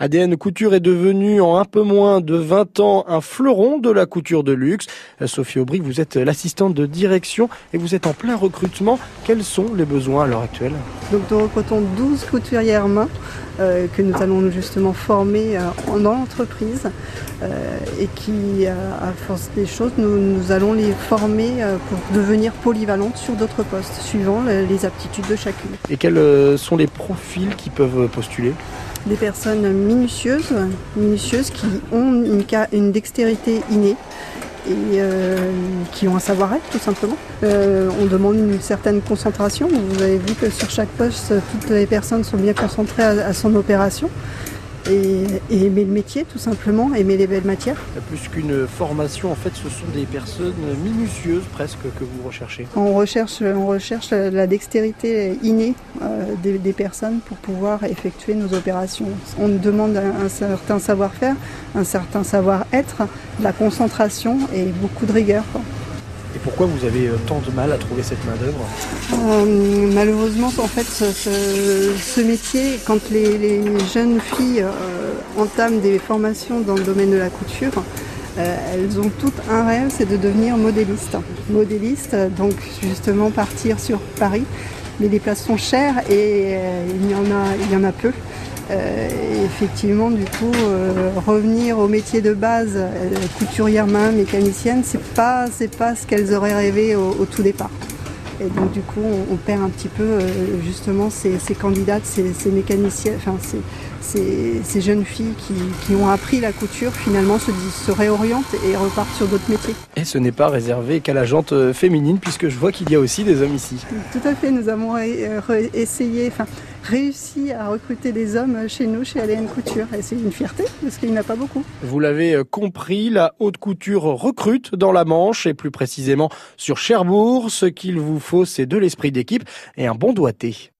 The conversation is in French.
ADN Couture est devenu en un peu moins de 20 ans un fleuron de la couture de luxe. Sophie Aubry, vous êtes l'assistante de direction et vous êtes en plein recrutement. Quels sont les besoins à l'heure actuelle? Donc nous recrutons 12 couturières main euh, que nous allons justement former euh, dans l'entreprise euh, et qui, à force des choses, nous, nous allons les former pour devenir polyvalentes sur d'autres postes, suivant les aptitudes de chacune. Et quels sont les profils qui peuvent postuler? Des personnes minutieuses, minutieuses qui ont une, dextérité innée et euh, qui ont un savoir-être tout simplement. Euh, on demande une certaine concentration. Vous avez vu que sur chaque poste, toutes les personnes sont bien concentrées à son opération et, aimer le métier tout simplement, aimer les belles matières. Plus qu'une formation, en fait, ce sont des personnes minutieuses presque que vous recherchez. On recherche, on recherche la, dextérité innée euh, des, personnes pour pouvoir effectuer nos opérations. On nous demande un, certain savoir-faire, un certain savoir-être, de la concentration et beaucoup de rigueur. Et pourquoi vous avez euh, tant de mal à trouver cette main-d'œuvre euh, Malheureusement, en fait, ce, métier, quand les, jeunes filles euh, entament des formations dans le domaine de la couture, elles ont toutes un rêve, c'est de devenir modéliste. Modéliste, donc justement partir sur Paris. Mais les places sont chères et il, y en a, il y en a peu. Euh, effectivement, du coup, euh, revenir au métier de base, euh, couturière main, mécanicienne, c'est pas, c'est pas ce qu'elles auraient rêvé au, tout départ. Et donc du coup, on, perd un petit peu justement ces, candidates, ces, mécaniciennes, enfin ces, jeunes filles qui, ont appris la couture, finalement se, se réorientent et repartent sur d'autres métiers. Et ce n'est pas réservé qu'à la jante féminine, puisque je vois qu'il y a aussi des hommes ici. Tout à fait, nous avons essayé, enfin réussi à recruter des hommes chez nous, chez ADN Couture. Et c'est une fierté parce qu'il n'y en a pas beaucoup. Vous l'avez euh, compris, la haute couture recrute dans la Manche et plus précisément sur Cherbourg. Ce qu'il vous faut, c'est de l'esprit d'équipe et un bon doigté.